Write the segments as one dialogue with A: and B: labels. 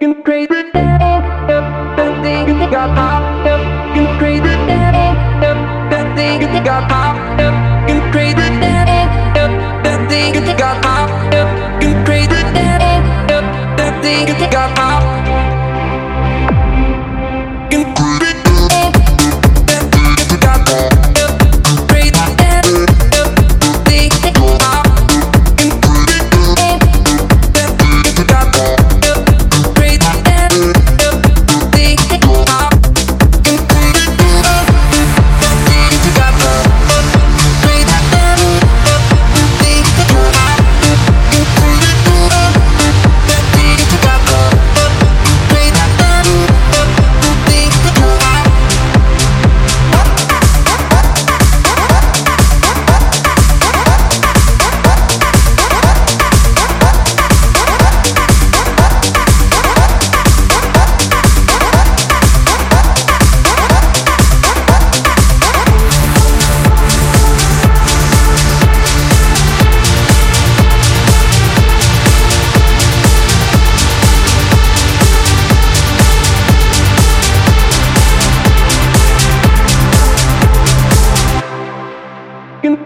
A: You crazy, that got pop. You crazy, got pop.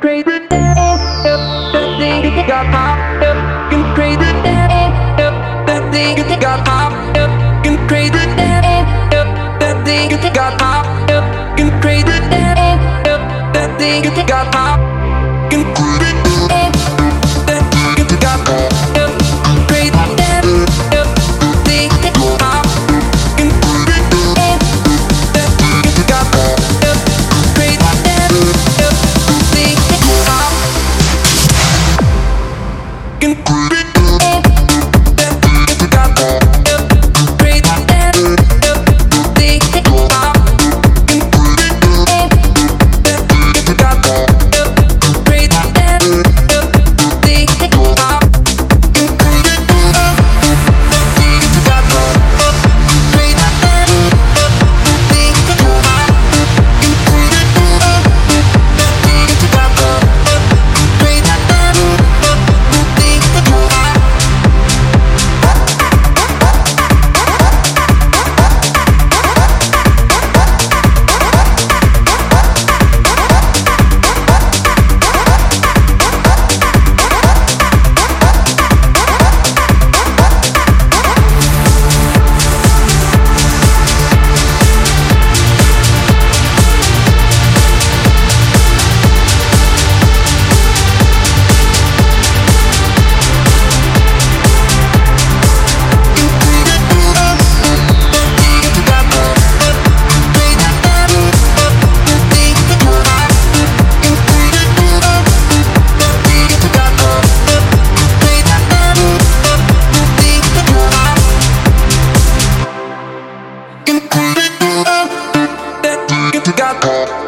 A: crazy. That thing got popped up. You crazy. That thing got popped up. You crazy. to God.